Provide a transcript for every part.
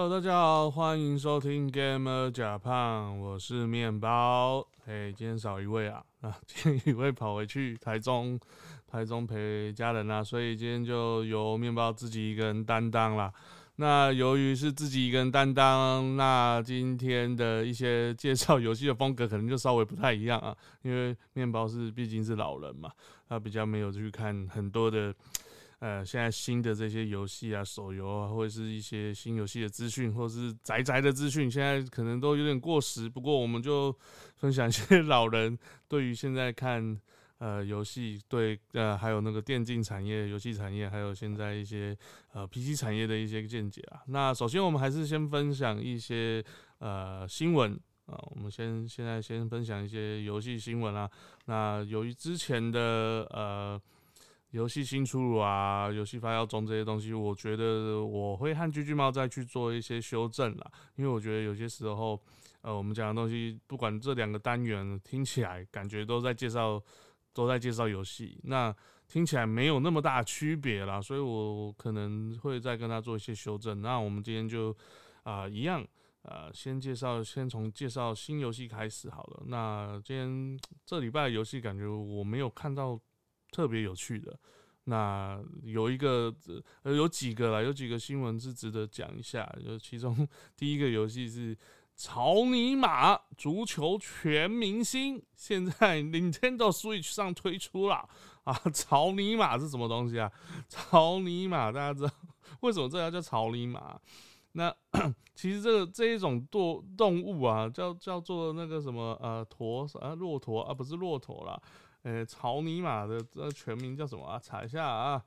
Hello，大家好，欢迎收听 Gamer 假胖，我是面包。嘿，今天少一位啊，啊，今天一位跑回去台中，台中陪家人啊，所以今天就由面包自己一个人担当啦。那由于是自己一个人担当，那今天的一些介绍游戏的风格可能就稍微不太一样啊，因为面包是毕竟是老人嘛，他比较没有去看很多的。呃，现在新的这些游戏啊，手游啊，或者是一些新游戏的资讯，或者是宅宅的资讯，现在可能都有点过时。不过，我们就分享一些 老人对于现在看呃游戏，对呃还有那个电竞产业、游戏产业，还有现在一些呃 PC 产业的一些见解啊。那首先，我们还是先分享一些呃新闻啊。我们先现在先分享一些游戏新闻啊。那由于之前的呃。游戏新出炉啊，游戏发酵中这些东西，我觉得我会和巨巨猫再去做一些修正啦。因为我觉得有些时候，呃，我们讲的东西，不管这两个单元听起来感觉都在介绍，都在介绍游戏，那听起来没有那么大区别啦，所以我可能会再跟他做一些修正。那我们今天就啊一样，呃，先介绍，先从介绍新游戏开始好了。那今天这礼拜的游戏感觉我没有看到。特别有趣的，那有一个呃有几个啦，有几个新闻是值得讲一下。就其中第一个游戏是《草泥马足球全明星》，现在 Nintendo Switch 上推出了啊！草泥马是什么东西啊？草泥马大家知道为什么这要叫草泥马？那 其实这个这一种动动物啊，叫叫做那个什么呃驼啊骆驼啊，不是骆驼啦。呃，草泥马的这全名叫什么啊？查一下啊。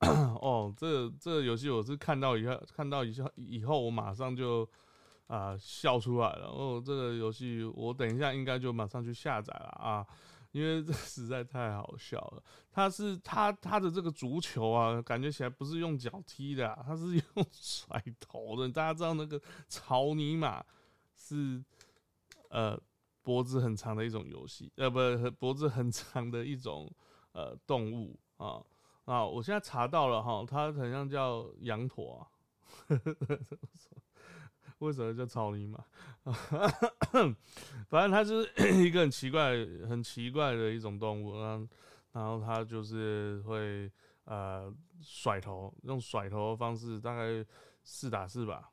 哦，这这个游戏我是看到以后看到以后以后我马上就啊笑出来了。哦，这个游戏我等一下应该就马上去下载了啊，因为这实在太好笑了。他是他他的这个足球啊，感觉起来不是用脚踢的，他是 用甩头的。大家知道那个草泥马是呃。脖子很长的一种游戏，呃，不，脖子很长的一种呃动物啊啊！我现在查到了哈，它好像叫羊驼啊，为什么叫草泥马？反正它就是 一个很奇怪、很奇怪的一种动物，然后然后它就是会呃甩头，用甩头的方式，大概四打四吧，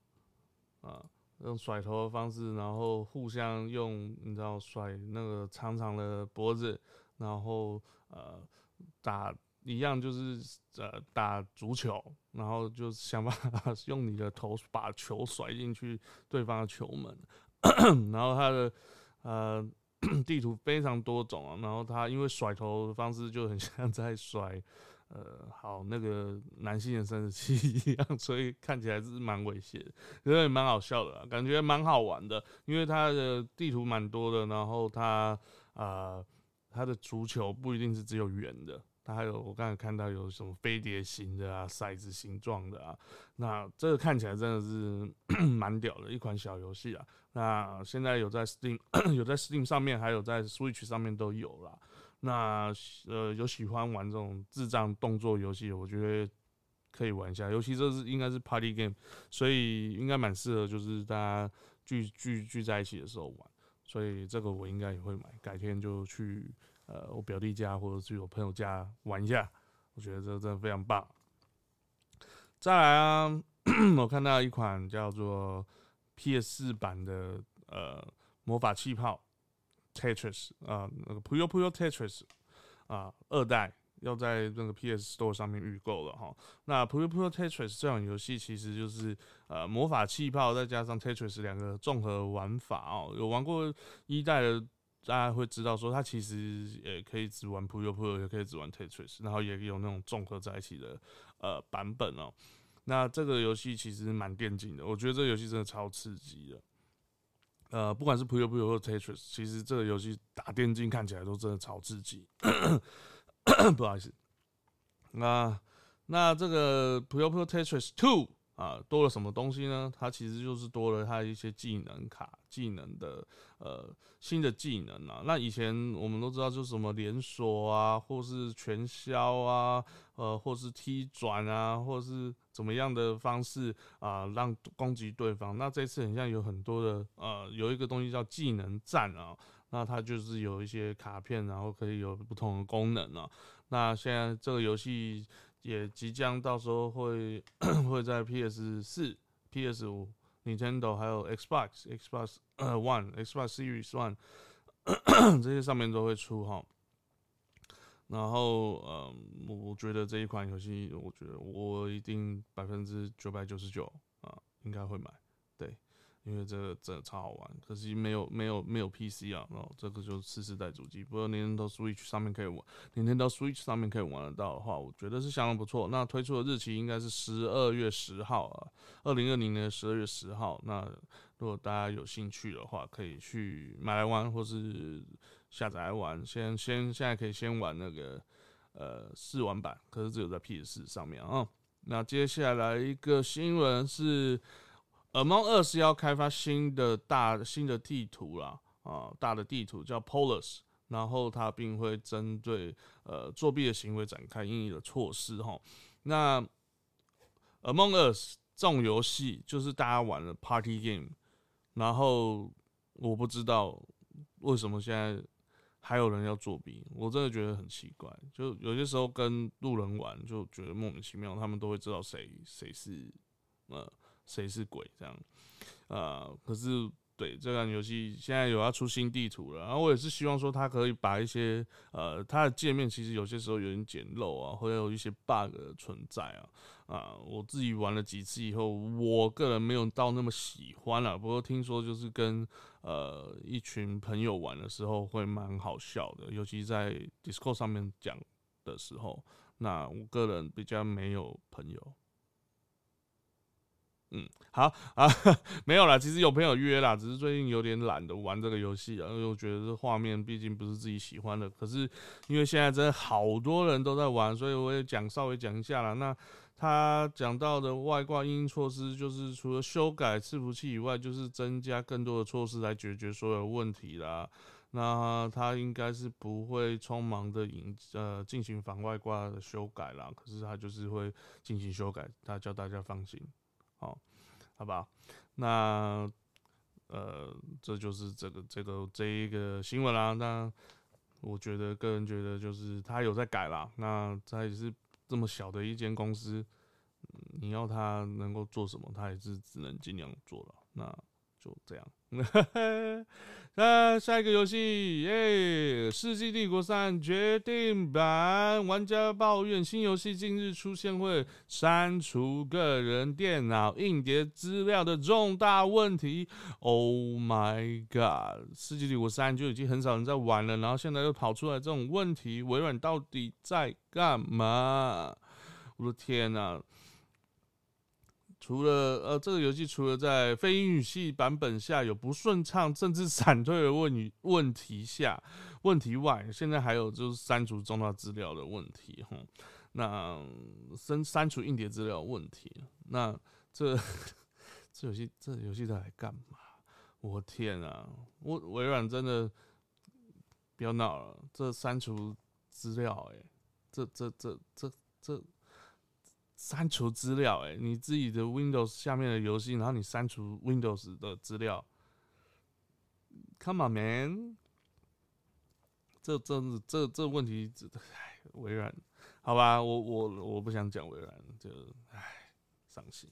啊。用甩头的方式，然后互相用，你知道甩那个长长的脖子，然后呃打一样就是呃打足球，然后就想办法用你的头把球甩进去对方的球门，然后他的呃 地图非常多种啊，然后他因为甩头的方式就很像在甩。呃，好，那个男性的生殖器一样，所以看起来是蛮猥亵的，因为蛮好笑的，感觉蛮好玩的。因为它的地图蛮多的，然后它啊，它的足球不一定是只有圆的，它还有我刚才看到有什么飞碟形的啊，骰子形状的啊。那这个看起来真的是 蛮屌的一款小游戏啊。那现在有在 Steam，有在 Steam 上面，还有在 Switch 上面都有了。那呃，有喜欢玩这种智障动作游戏，我觉得可以玩一下。尤其这是应该是 Party Game，所以应该蛮适合，就是大家聚聚聚在一起的时候玩。所以这个我应该也会买，改天就去呃我表弟家或者去我朋友家玩一下。我觉得这真的非常棒。再来啊，我看到一款叫做 PS 版的呃魔法气泡。Tetris 啊，那个 Puyo Puyo Tetris 啊，二代要在那个 PS Store 上面预购了哈。那 Puyo Puyo Tetris 这款游戏其实就是呃魔法气泡再加上 Tetris 两个综合玩法哦。有玩过一代的，大家会知道说它其实也可以只玩 Puyo Puyo，也可以只玩 Tetris，然后也有那种综合在一起的呃版本哦。那这个游戏其实蛮电竞的，我觉得这个游戏真的超刺激的。呃，不管是 Puyo Puyo 或 Tetris，其实这个游戏打电竞看起来都真的超刺激。不好意思，那那这个 Puyo Puyo Tetris Two 啊，多了什么东西呢？它其实就是多了它一些技能卡、技能的呃新的技能啊。那以前我们都知道，就是什么连锁啊，或是全消啊，呃，或是踢转啊，或是怎么样的方式啊让攻击对方。那这次很像有很多的呃，有一个东西叫技能战啊，那它就是有一些卡片，然后可以有不同的功能啊。那现在这个游戏也即将到时候会 会在 PS 四、PS 五、Nintendo 还有 Xbox、Xbox One、Xbox Series One 这些上面都会出哈。然后，嗯，我觉得这一款游戏，我觉得我一定百分之九百九十九啊，应该会买，因为这个真的超好玩。可惜没有没有没有 PC 啊，然后这个就是次世代主机，不过连到 Switch 上面可以玩连到 Switch 上面可以玩得到的话，我觉得是相当不错。那推出的日期应该是十二月十号啊，二零二零年十二月十号。那如果大家有兴趣的话，可以去买来玩，或是。下载来玩，先先现在可以先玩那个呃试玩版，可是只有在 PS 四上面啊。那接下来一个新闻是，Among Us 要开发新的大新的地图啦，啊，大的地图叫 Polus，然后它并会针对呃作弊的行为展开应有的措施哈。那 Among Us 这种游戏就是大家玩的 Party Game，然后我不知道为什么现在。还有人要作弊，我真的觉得很奇怪。就有些时候跟路人玩，就觉得莫名其妙，他们都会知道谁谁是呃谁是鬼这样。呃，可是对这款游戏现在有要出新地图了，然后我也是希望说它可以把一些呃它的界面其实有些时候有点简陋啊，会有一些 bug 存在啊。啊，我自己玩了几次以后，我个人没有到那么喜欢了。不过听说就是跟呃一群朋友玩的时候会蛮好笑的，尤其在 Discord 上面讲的时候。那我个人比较没有朋友。嗯，好啊，没有啦，其实有朋友约啦，只是最近有点懒得玩这个游戏啊，因为我觉得这画面毕竟不是自己喜欢的。可是因为现在真的好多人都在玩，所以我也讲稍微讲一下啦。那他讲到的外挂应用措施，就是除了修改伺服器以外，就是增加更多的措施来解决所有问题啦。那他应该是不会匆忙的引呃进行防外挂的修改啦，可是他就是会进行修改，他叫大家放心，好，好吧？那呃，这就是这个这个这一个新闻啦。那我觉得个人觉得就是他有在改啦，那他也是。这么小的一间公司，你要他能够做什么，他也是只能尽量做了。那就这样。那下一个游戏，耶，《世纪帝国三》决定版，玩家抱怨新游戏近日出现会删除个人电脑硬碟资料的重大问题。Oh my god，《世纪帝国三》就已经很少人在玩了，然后现在又跑出来这种问题，微软到底在干嘛？我的天哪！除了呃，这个游戏除了在非英语系版本下有不顺畅甚至闪退的问问题下问题外，现在还有就是删除重要资料的问题哈。那删删除硬碟资料问题，那这 这游戏这游戏在干嘛？我天啊！我微软真的不要闹了，这删除资料哎，这这这这这。删除资料，哎，你自己的 Windows 下面的游戏，然后你删除 Windows 的资料，Come on man，这这这这问题，哎，微软，好吧，我我我不想讲微软，就唉，伤心。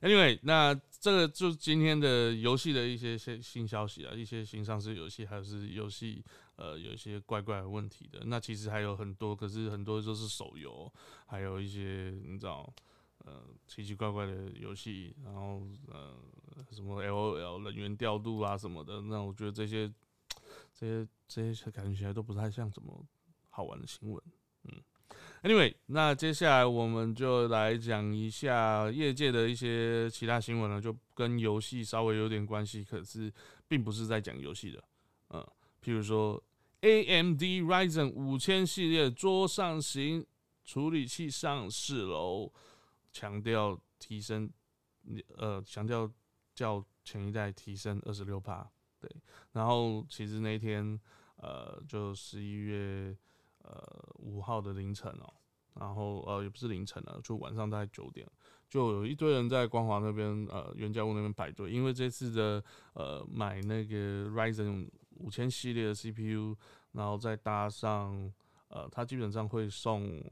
Anyway，那这个就今天的游戏的一些新新消息啊，一些新上市游戏，还是游戏呃有一些怪怪的问题的。那其实还有很多，可是很多都是手游，还有一些你知道呃奇奇怪怪的游戏，然后呃什么 L O L 人员调度啊什么的。那我觉得这些这些这些感觉起来都不太像什么好玩的新闻，嗯。Anyway，那接下来我们就来讲一下业界的一些其他新闻了，就跟游戏稍微有点关系，可是并不是在讲游戏的。嗯，譬如说 AMD Ryzen 五千系列桌上型处理器上市喽，强调提升，呃，强调较前一代提升二十六帕。对，然后其实那天，呃，就十一月。呃，五号的凌晨哦，然后呃也不是凌晨了，就晚上大概九点，就有一堆人在光华那边呃原价屋那边排队，因为这次的呃买那个 Ryzen 五千系列的 CPU，然后再搭上呃它基本上会送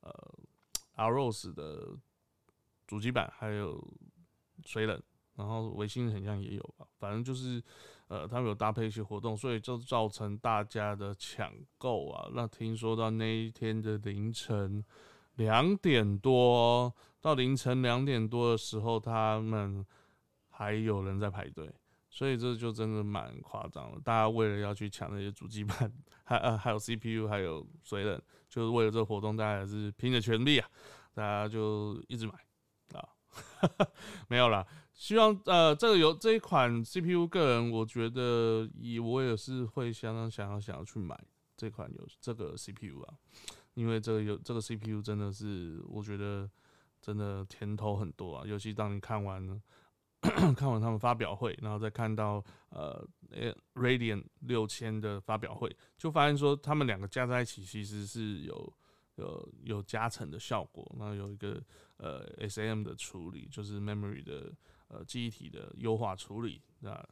呃 Aros 的主机板，还有水冷，然后微星好像也有吧，反正就是。呃，他们有搭配一些活动，所以就造成大家的抢购啊。那听说到那一天的凌晨两点多，到凌晨两点多的时候，他们还有人在排队，所以这就真的蛮夸张的。大家为了要去抢那些主机板，还呃还有 CPU，还有水冷，就是为了这个活动，大家也是拼着全力啊，大家就一直买啊，没有了。希望呃，这个有这一款 CPU，个人我觉得以我也是会相当想要想要去买这款有这个 CPU 啊，因为这个有这个 CPU 真的是我觉得真的甜头很多啊，尤其当你看完了看完他们发表会，然后再看到呃 Radiant 六千的发表会，就发现说他们两个加在一起其实是有有有加成的效果，然后有一个呃 SAM 的处理，就是 Memory 的。呃，记忆体的优化处理，那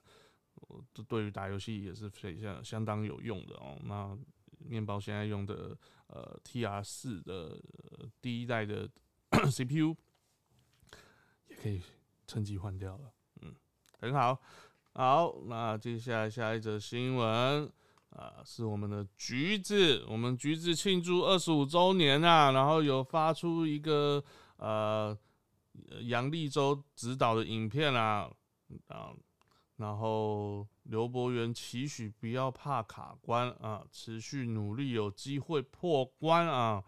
这对于打游戏也是非常相当有用的哦。那面包现在用的呃 TR 四的第一代的 CPU 也可以趁机换掉了，嗯，很好。好，那接下来下一则新闻啊，是我们的橘子，我们橘子庆祝二十五周年啊，然后有发出一个呃。杨立洲执导的影片啊，啊，然后刘伯元期许不要怕卡关啊，持续努力有机会破关啊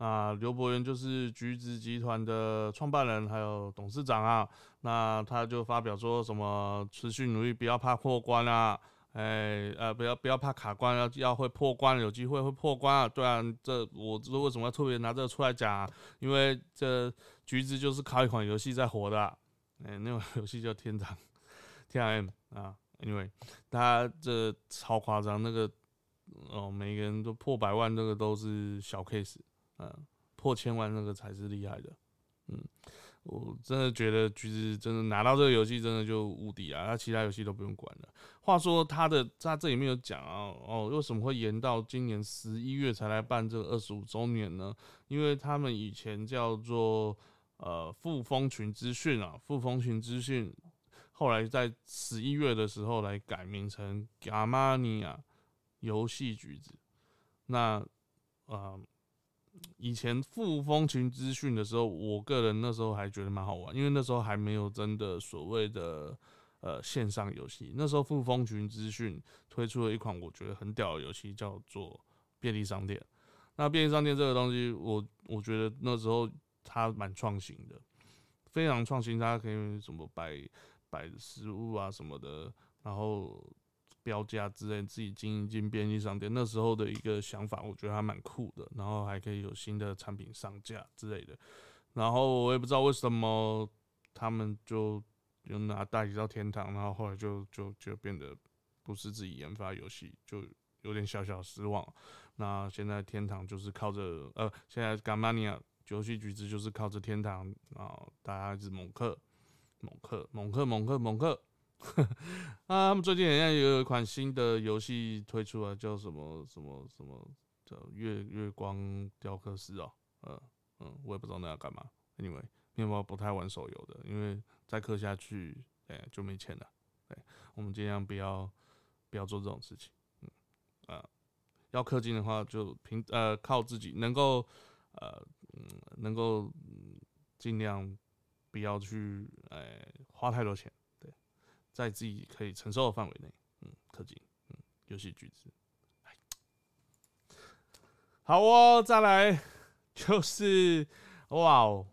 啊！刘伯元就是橘子集团的创办人还有董事长啊，那他就发表说什么持续努力不要怕破关啊。哎，呃，不要不要怕卡关，要要会破关，有机会会破关啊！对啊，这我这为什么要特别拿这个出来讲啊？因为这橘子就是靠一款游戏在火的，哎，那款游戏叫天堂，T R M 啊，因为他这超夸张，那个哦，每个人都破百万，那个都是小 case，嗯，破千万那个才是厉害的，嗯。我真的觉得橘子真的拿到这个游戏真的就无敌啊！那其他游戏都不用管了。话说他的他这里面有讲啊，哦，为什么会延到今年十一月才来办这个二十五周年呢？因为他们以前叫做呃富丰群资讯啊，富丰群资讯，后来在十一月的时候来改名成 Gamania 游戏橘子。那啊。以前富风群资讯的时候，我个人那时候还觉得蛮好玩，因为那时候还没有真的所谓的呃线上游戏。那时候富风群资讯推出了一款我觉得很屌的游戏，叫做便利商店。那便利商店这个东西，我我觉得那时候它蛮创新的，非常创新。它可以什么摆摆食物啊什么的，然后。标价之类，自己经营进便利商店，那时候的一个想法，我觉得还蛮酷的。然后还可以有新的产品上架之类的。然后我也不知道为什么他们就就拿代理到天堂，然后后来就就就变得不是自己研发游戏，就有点小小失望。那现在天堂就是靠着呃，现在 Gamania 游戏橘子就是靠着天堂啊，大家一直猛克猛克猛克猛克猛克。啊，他们最近好像有一款新的游戏推出了，叫什么什么什么叫月月光雕刻师哦，呃嗯，我也不知道那要干嘛。Anyway，面包不太玩手游的，因为再氪下去，哎，就没钱了。对，我们尽量不要不要做这种事情。嗯啊，要氪金的话，就凭呃靠自己，能够呃嗯能够尽量不要去哎花太多钱。在自己可以承受的范围内，嗯，氪金，嗯，游戏橘子，好哦，再来就是哇哦，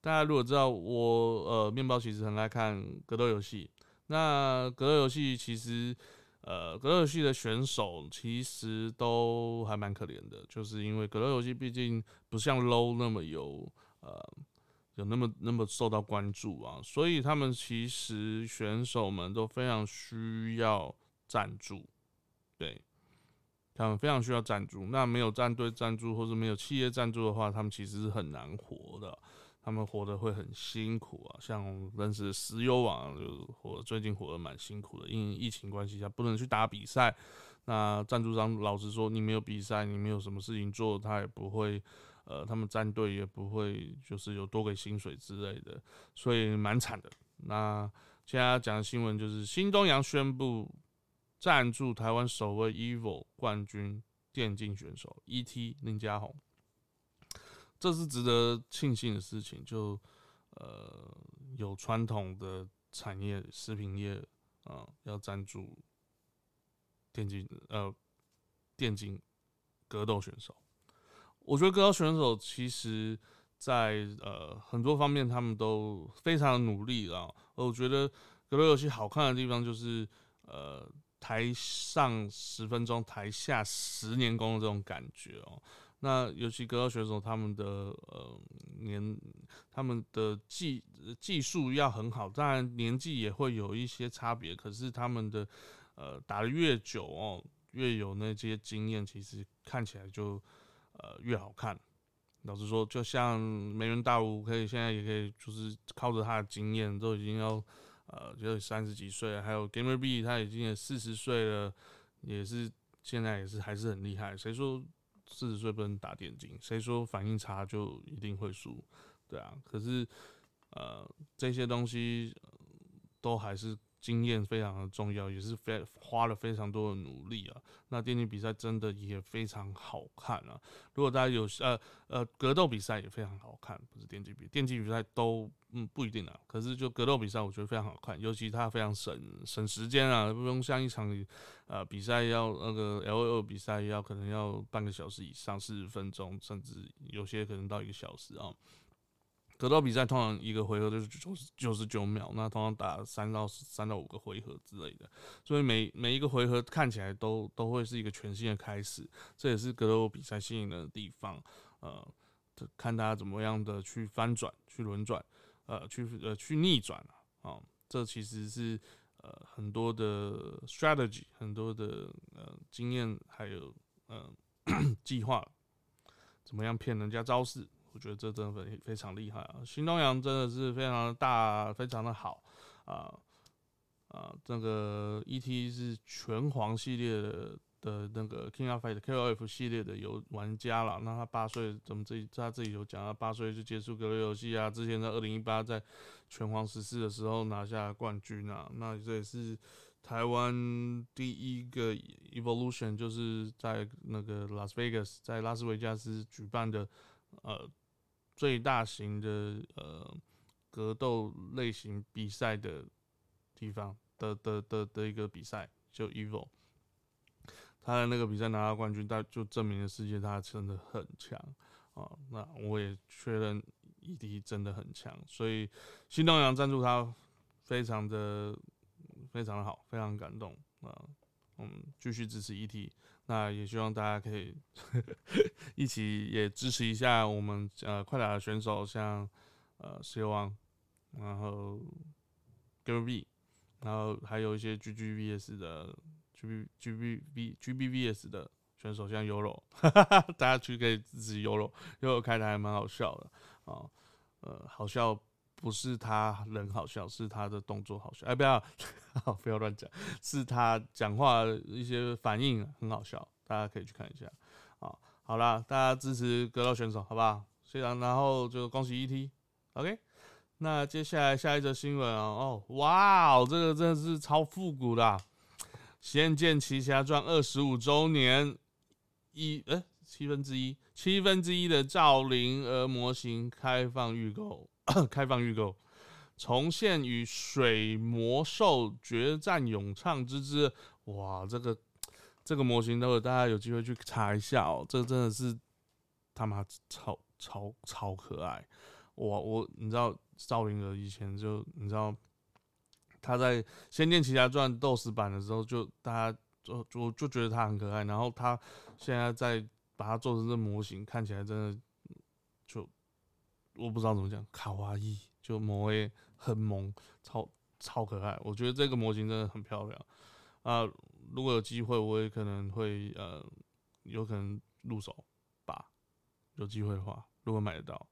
大家如果知道我呃面包其实很爱看格斗游戏，那格斗游戏其实呃格斗游戏的选手其实都还蛮可怜的，就是因为格斗游戏毕竟不像 low 那么有呃。有那么那么受到关注啊，所以他们其实选手们都非常需要赞助，对，他们非常需要赞助。那没有战队赞助或者没有企业赞助的话，他们其实是很难活的。他们活得会很辛苦啊，像认识石油网就活最近活得蛮辛苦的，因为疫情关系下不能去打比赛。那赞助商老实说，你没有比赛，你没有什么事情做，他也不会，呃，他们战队也不会就是有多给薪水之类的，所以蛮惨的。那现在讲的新闻就是新东阳宣布赞助台湾首位 EVO 冠军电竞选手 ET 林家宏。这是值得庆幸的事情，就呃有传统的产业食品业啊要赞助电竞呃电竞格斗选手，我觉得格斗选手其实在呃很多方面他们都非常努力啊，我觉得格斗游戏好看的地方就是呃台上十分钟，台下十年功的这种感觉哦。那尤其格斗选手，他们的呃年，他们的技技术要很好，当然年纪也会有一些差别。可是他们的呃打的越久哦，越有那些经验，其实看起来就呃越好看。老实说，就像梅人大武，可以现在也可以，就是靠着他的经验，都已经要呃就三十几岁了。还有 Gamer B，他已经也四十岁了，也是现在也是还是很厉害。谁说？四十岁不能打电竞，谁说反应差就一定会输？对啊，可是呃这些东西都还是经验非常的重要，也是非花了非常多的努力啊。那电竞比赛真的也非常好看啊！如果大家有呃呃格斗比赛也非常好看，不是电竞比电竞比赛都。嗯，不一定啊。可是就格斗比赛，我觉得非常好看，尤其它非常省省时间啊，不用像一场呃比赛要那个 L O 比赛要可能要半个小时以上，四十分钟，甚至有些可能到一个小时啊。格斗比赛通常一个回合就是九十九十九秒，那通常打三到三到五个回合之类的，所以每每一个回合看起来都都会是一个全新的开始，这也是格斗比赛吸引人的地方。呃，看大家怎么样的去翻转，去轮转。呃，去呃去逆转啊，啊，这其实是呃很多的 strategy，很多的呃经验，还有呃 计划，怎么样骗人家招式？我觉得这真的非非常厉害啊！新东阳真的是非常的大，非常的好啊啊，这个 ET 是拳皇系列的。的那个 King of Fight K O F 系列的游玩家了，那他八岁怎么自己他自己有讲，他八岁就接触格斗游戏啊，之前在二零一八在拳皇十四的时候拿下冠军啊，那这也是台湾第一个 Evolution，就是在那个 Las Vegas 在拉斯维加斯举办的呃最大型的呃格斗类型比赛的地方的的的的一个比赛，就 Evo。他的那个比赛拿到冠军，但就证明了世界他真的很强啊！那我也确认 ET 真的很强，所以新东阳赞助他，非常的非常的好，非常感动啊！嗯，继续支持 ET，那也希望大家可以一起也支持一下我们呃快打的选手，像呃石油王，然后 g b B，然后还有一些 GGVS 的。G B G B V G B V S 的选手像 Uro，大家去可以支持 Uro，Uro 开的还蛮好笑的啊，呃，好笑不是他人好笑，是他的动作好笑。哎，不要，不要乱讲，是他讲话一些反应很好笑，大家可以去看一下啊。好啦，大家支持格斗选手，好不好？虽然然后就恭喜 ET，OK。那接下来下一则新闻啊，哦，哇哦，这个真的是超复古的。《仙剑奇侠传》二十五周年，一呃七分之一七分之一的赵灵儿模型开放预购，开放预购，重现与水魔兽决战咏唱之姿。哇，这个这个模型，等会大家有机会去查一下哦。这真的是他妈超超超可爱！我我你知道赵灵儿以前就你知道。他在《仙剑奇侠传》斗士版的时候，就大家就就就觉得他很可爱，然后他现在在把它做成这模型，看起来真的就我不知道怎么讲，卡哇伊就魔 A，很萌，超超可爱。我觉得这个模型真的很漂亮啊！如果有机会，我也可能会呃有可能入手吧，有机会的话，如果买得到。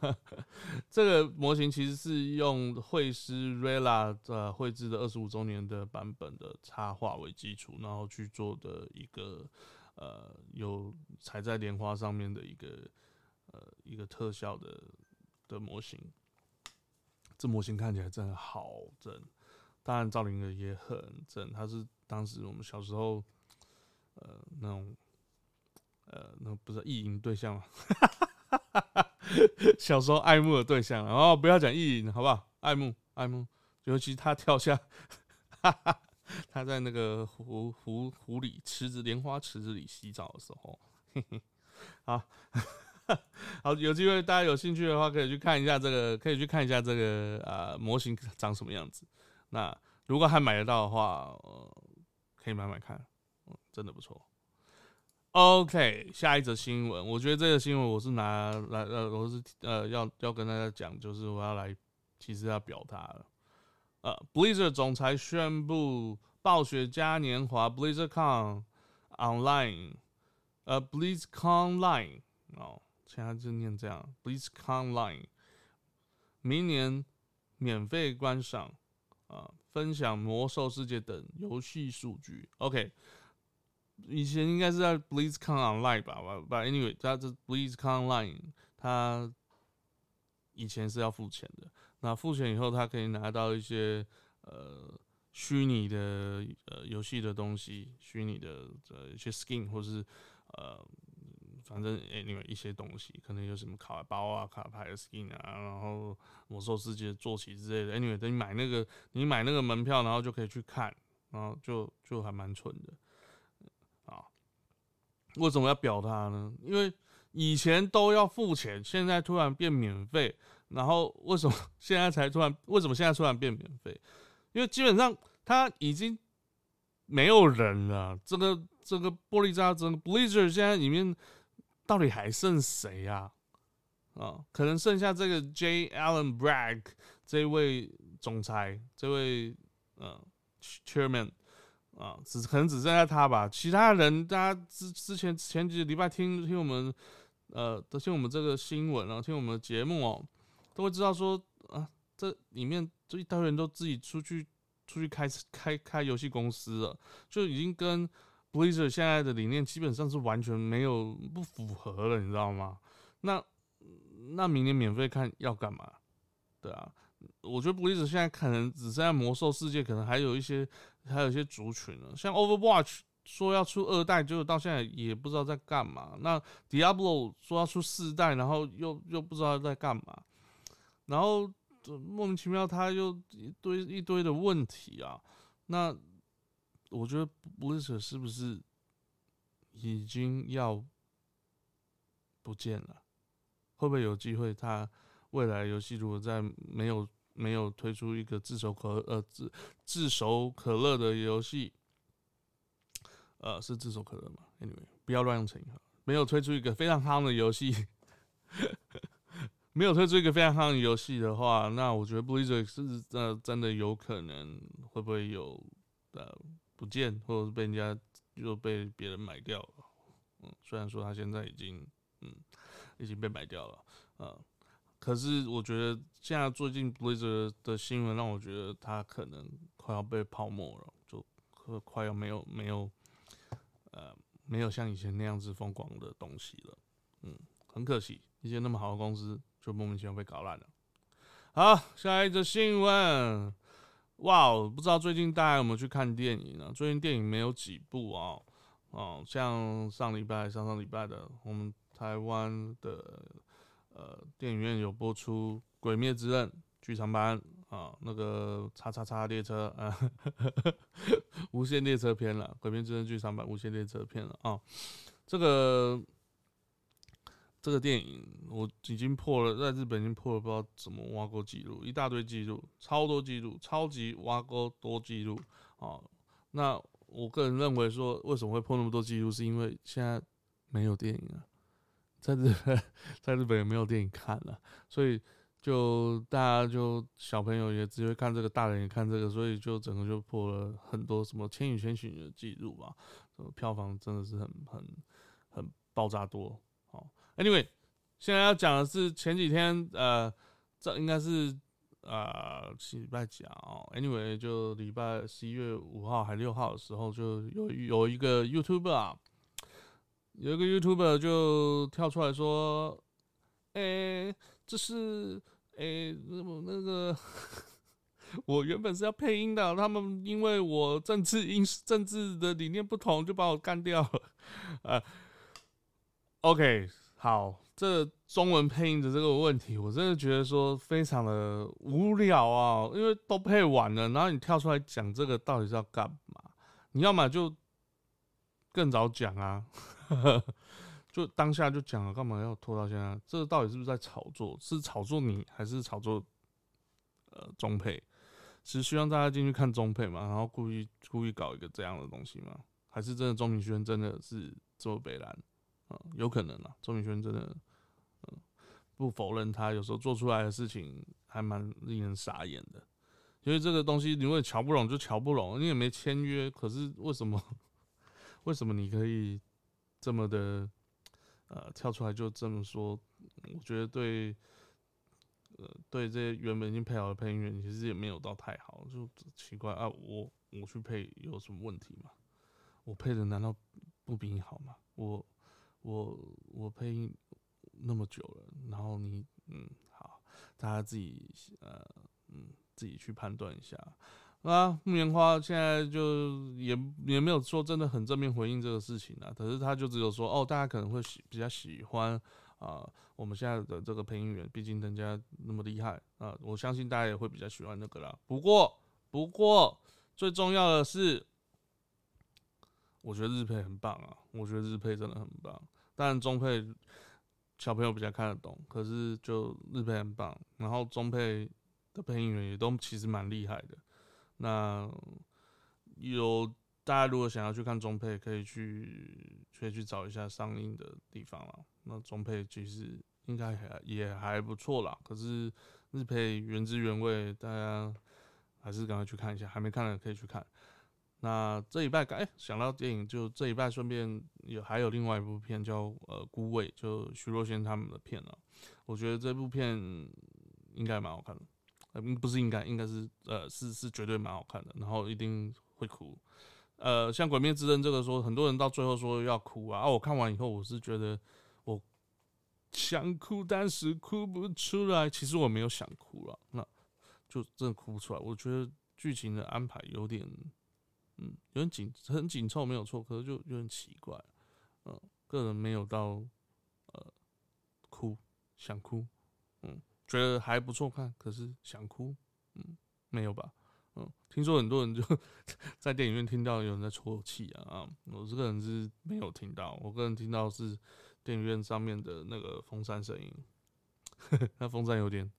这个模型其实是用绘师 Rella 呃绘制的二十五周年的版本的插画为基础，然后去做的一个呃有踩在莲花上面的一个呃一个特效的的模型。这模型看起来真的好正，当然赵灵儿也很正，他是当时我们小时候呃那种呃那不是意淫对象嘛。小时候爱慕的对象，然后不要讲意淫，好不好？爱慕，爱慕，尤其他跳下，他在那个湖湖湖里池子莲花池子里洗澡的时候，好好有机会，大家有兴趣的话，可以去看一下这个，可以去看一下这个啊模型长什么样子。那如果还买得到的话，可以买买看，真的不错。OK，下一则新闻，我觉得这个新闻我是拿来呃，我是呃要要跟大家讲，就是我要来，其实要表达了。呃，Blizzard 总裁宣布暴雪嘉年华 BlizzardCon Online，呃，Blizzard Con Line 哦，现在就念这样，BlizzCon Line，明年免费观赏啊，分享魔兽世界等游戏数据。OK。以前应该是在 BlizzCon Online 吧，But anyway，它这 BlizzCon Online 它以前是要付钱的。那付钱以后，它可以拿到一些呃虚拟的呃游戏的东西，虚拟的呃一些 skin 或是呃反正 anyway 一些东西，可能有什么卡包啊、卡牌的 skin 啊，然后魔兽世界坐骑之类的。anyway，等你买那个你买那个门票，然后就可以去看，然后就就还蛮蠢的啊。为什么要表它呢？因为以前都要付钱，现在突然变免费，然后为什么现在才突然？为什么现在突然变免费？因为基本上它已经没有人了。这个这个玻璃渣，这个 Blizzard 现在里面到底还剩谁呀？啊，可能剩下这个 J. Allen Bragg 这位总裁，这位呃 Chairman。啊，只可能只剩下他吧。其他人，大家之之前前几个礼拜听听我们，呃，都听我们这个新闻啊，听我们的节目哦，都会知道说啊，这里面这一大堆人都自己出去出去开开开游戏公司了，就已经跟 Blizzard 现在的理念基本上是完全没有不符合了，你知道吗？那那明年免费看要干嘛？对啊。我觉得 Blizzard 现在可能只剩下魔兽世界，可能还有一些，还有一些族群了。像 Overwatch 说要出二代，结果到现在也不知道在干嘛。那 Diablo 说要出四代，然后又又不知道在干嘛。然后莫名其妙，他又一堆一堆的问题啊。那我觉得 Blizzard 是不是已经要不见了？会不会有机会他？未来游戏如果在没有没有推出一个炙手可呃炙炙手可热的游戏，呃是炙手可热吗？Anyway，不要乱用成语。没有推出一个非常夯的游戏，没有推出一个非常夯的游戏的话，那我觉得 Blizzard 是呃真的有可能会不会有呃不见，或者是被人家又被别人买掉了。嗯，虽然说他现在已经嗯已经被买掉了，啊。可是我觉得现在最近 Blizzard 的新闻让我觉得它可能快要被泡沫了，就快快要没有没有呃没有像以前那样子疯狂的东西了，嗯，很可惜，一些那么好的公司就莫名其妙被搞烂了。好，下一则新闻，哇，不知道最近大家有没有去看电影啊？最近电影没有几部啊，哦，像上礼拜、上上礼拜的我们台湾的。呃，电影院有播出《鬼灭之刃》剧场版啊，那个叉叉叉列车啊，无限列车篇了，《鬼灭之刃》剧场版无限列车篇了啊。这个这个电影我已经破了，在日本已经破了，不知道怎么挖沟记录，一大堆记录，超多记录，超级挖沟多记录啊。那我个人认为说，为什么会破那么多记录，是因为现在没有电影了。在日本，在日本也没有电影看了，所以就大家就小朋友也只会看这个，大人也看这个，所以就整个就破了很多什么《千与千寻》的记录吧。票房真的是很很很爆炸多。，Anyway，现在要讲的是前几天，呃，这应该是呃礼拜几啊？Anyway，就礼拜十一月五号还六号的时候，就有有一个 YouTuber 啊，有一个 YouTuber 就跳出来说，哎，这是哎那么那个。我原本是要配音的，他们因为我政治因政治的理念不同，就把我干掉了。呃，OK，好，这中文配音的这个问题，我真的觉得说非常的无聊啊，因为都配完了，然后你跳出来讲这个到底是要干嘛？你要么就更早讲啊，就当下就讲了，干嘛要拖到现在？这到底是不是在炒作？是炒作你，还是炒作呃中配？是希望大家进去看中配嘛，然后故意故意搞一个这样的东西吗？还是真的钟明轩真的是这么北蓝啊？有可能啊，周明轩真的，嗯，不否认他有时候做出来的事情还蛮令人傻眼的。因为这个东西，你问瞧不拢就瞧不拢，你也没签约，可是为什么？为什么你可以这么的呃跳出来就这么说？我觉得对。呃，对这些原本已经配好的配音员，其实也没有到太好，就奇怪啊，我我去配有什么问题吗？我配的难道不比你好吗？我我我配音那么久了，然后你嗯好，大家自己呃嗯自己去判断一下啊。木棉花现在就也也没有说真的很正面回应这个事情啊，可是他就只有说哦，大家可能会喜比较喜欢。啊，我们现在的这个配音员，毕竟人家那么厉害啊，我相信大家也会比较喜欢那个啦。不过，不过最重要的是，我觉得日配很棒啊，我觉得日配真的很棒。当然中配小朋友比较看得懂，可是就日配很棒。然后中配的配音员也都其实蛮厉害的。那有大家如果想要去看中配，可以去可以去找一下上映的地方了。那中配其实应该还也还不错啦，可是日配原汁原味，大家还是赶快去看一下，还没看的可以去看。那这一拜哎想到电影，就这一拜顺便有还有另外一部片叫呃孤味，就徐若瑄他们的片了。我觉得这部片应该蛮好看的，呃不是应该应该是呃是是绝对蛮好看的，然后一定会哭。呃像鬼灭之刃这个说很多人到最后说要哭啊，啊我看完以后我是觉得我。想哭，但是哭不出来。其实我没有想哭了，那就真的哭不出来。我觉得剧情的安排有点，嗯，有点紧，很紧凑，没有错。可是就有点奇怪，嗯，个人没有到，呃，哭，想哭，嗯，觉得还不错看，可是想哭，嗯，没有吧，嗯，听说很多人就 在电影院听到有人在啜泣啊，啊，我这个人是没有听到，我个人听到是。电影院上面的那个风扇声音，那风扇有点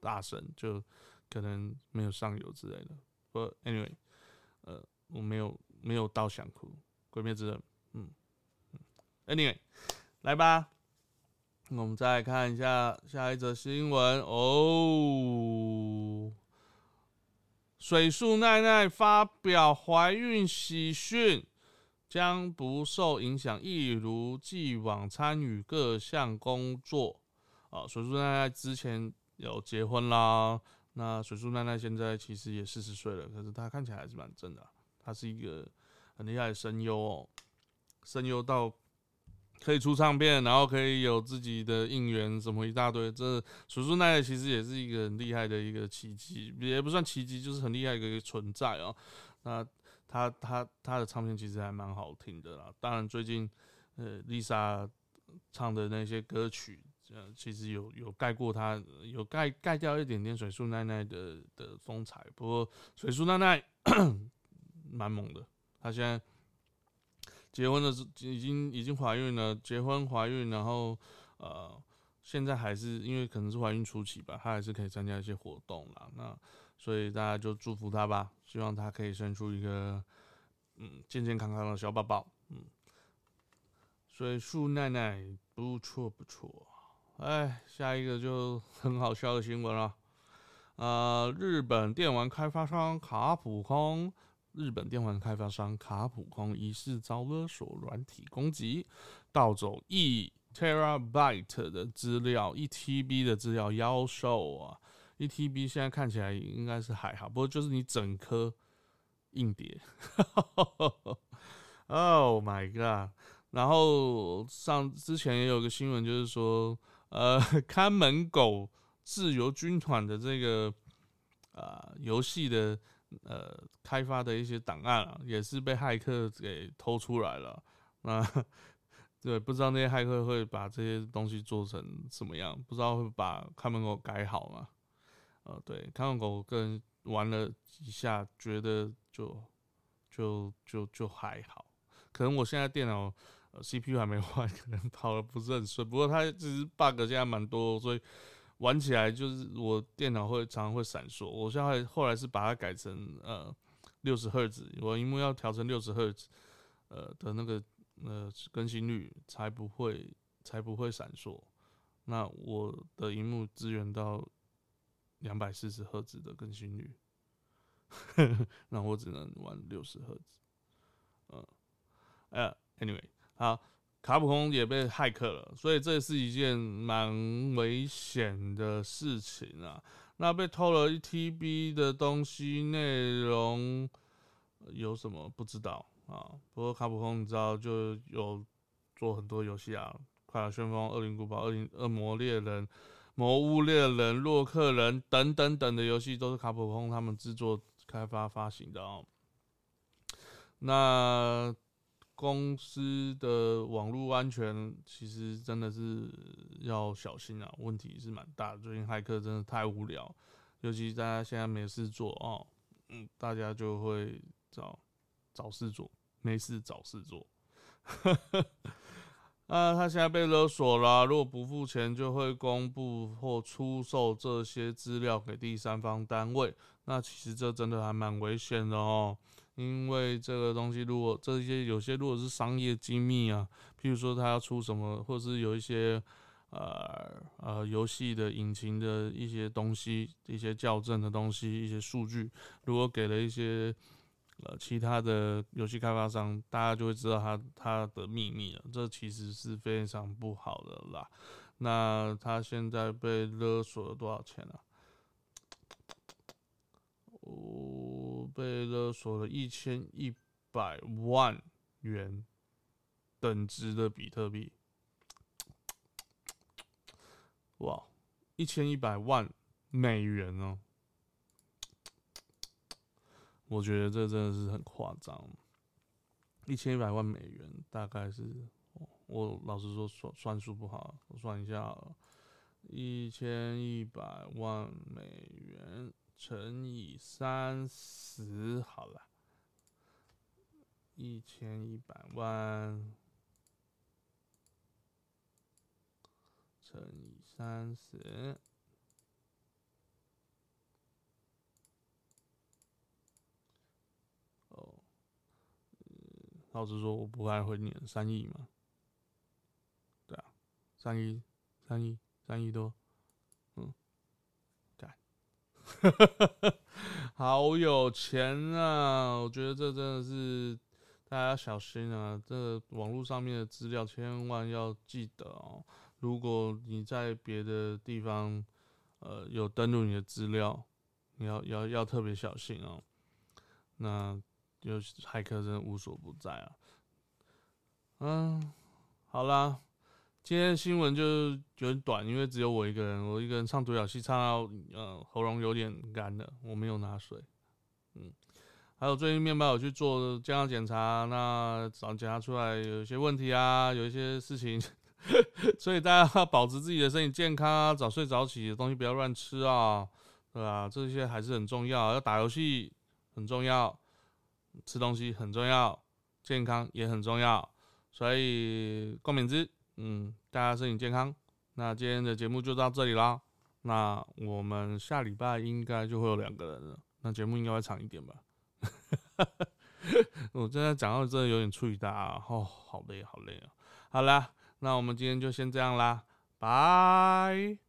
大声，就可能没有上油之类的。不，anyway，呃，我没有没有到想哭，鬼灭之刃，嗯，anyway，来吧，我们再看一下下一则新闻哦。水树奈奈发表怀孕喜讯。将不受影响，一如既往参与各项工作。啊，水树奈奈之前有结婚啦。那水树奈奈现在其实也四十岁了，可是她看起来还是蛮正的。她是一个很厉害的声优哦，声优到可以出唱片，然后可以有自己的应援，什么一大堆。这水树奈奈其实也是一个很厉害的一个奇迹，也不算奇迹，就是很厉害的一个存在哦。那。他他他的唱片其实还蛮好听的啦，当然最近呃，Lisa 唱的那些歌曲，呃，其实有有盖过他，有盖盖掉一点点水树奈奈的的风采。不过水树奈奈蛮猛的，她现在结婚的是已经已经怀孕了，结婚怀孕，然后呃，现在还是因为可能是怀孕初期吧，她还是可以参加一些活动啦。那所以大家就祝福他吧，希望他可以生出一个嗯健健康康的小宝宝。嗯，水树奈奈不错不错。哎，下一个就 很好笑的新闻了。呃，日本电玩开发商卡普空日本电玩开发商卡普空疑似遭勒索软体攻击，盗走一 terabyte 的资料，一 TB 的资料妖兽啊！一 TB 现在看起来应该是还好，不过就是你整颗硬碟。Oh my god！然后上之前也有个新闻，就是说，呃，看门狗自由军团的这个啊游戏的呃开发的一些档案啊，也是被骇客给偷出来了。那 对，不知道那些骇客会把这些东西做成什么样？不知道会把看门狗改好吗？呃，对，看门狗个人玩了几下，觉得就就就就还好。可能我现在电脑呃 CPU 还没换，可能跑的不是很顺。不过它其实 bug 现在蛮多，所以玩起来就是我电脑会常常会闪烁。我现在后来是把它改成呃六十赫兹，我荧幕要调成六十赫兹，呃的那个呃更新率才不会才不会闪烁。那我的荧幕支援到。两百四十赫兹的更新率，那我只能玩六十赫兹。嗯，呃，anyway，好，卡普空也被骇客了，所以这是一件蛮危险的事情啊。那被偷了一 TB 的东西，内容有什么不知道啊？不过卡普空你知道就有做很多游戏啊，《快乐旋风》《恶灵古堡》《恶灵恶魔猎人》。魔物猎人、洛克人等等等的游戏都是卡普空他们制作、开发、发行的哦。那公司的网络安全其实真的是要小心啊，问题是蛮大的。最近骇客真的太无聊，尤其大家现在没事做哦，嗯，大家就会找找事做，没事找事做。啊，他现在被勒索了，如果不付钱，就会公布或出售这些资料给第三方单位。那其实这真的还蛮危险的哦，因为这个东西如果这些有些如果是商业机密啊，譬如说他要出什么，或者是有一些呃呃游戏的引擎的一些东西、一些校正的东西、一些数据，如果给了一些。呃，其他的游戏开发商，大家就会知道他他的秘密了，这其实是非常不好的啦。那他现在被勒索了多少钱啊？哦，被勒索了一千一百万元等值的比特币。哇，一千一百万美元哦！我觉得这真的是很夸张，一千一百万美元大概是，我老实说算算数不好，我算一下，一千一百万美元乘以三十好了，一千一百万乘以三十。老实说，我不太会念三亿嘛，对啊，三亿，三亿，三亿多，好有钱啊！我觉得这真的是大家要小心啊，这网络上面的资料千万要记得哦。如果你在别的地方，呃，有登录你的资料，你要要要特别小心哦。那。就骇客真的无所不在啊！嗯，好啦，今天新闻就是有点短，因为只有我一个人，我一个人唱独角戏唱到呃喉咙有点干了，我没有拿水。嗯，还有最近面包有去做健康检查，那早检查出来有一些问题啊，有一些事情，所以大家要保持自己的身体健康啊，早睡早起，东西不要乱吃啊，对吧？这些还是很重要，要打游戏很重要。吃东西很重要，健康也很重要，所以共勉之。嗯，大家身体健康。那今天的节目就到这里啦。那我们下礼拜应该就会有两个人了。那节目应该会长一点吧？我现在讲到真的有点处理大哦，好累好累啊。好啦，那我们今天就先这样啦，拜。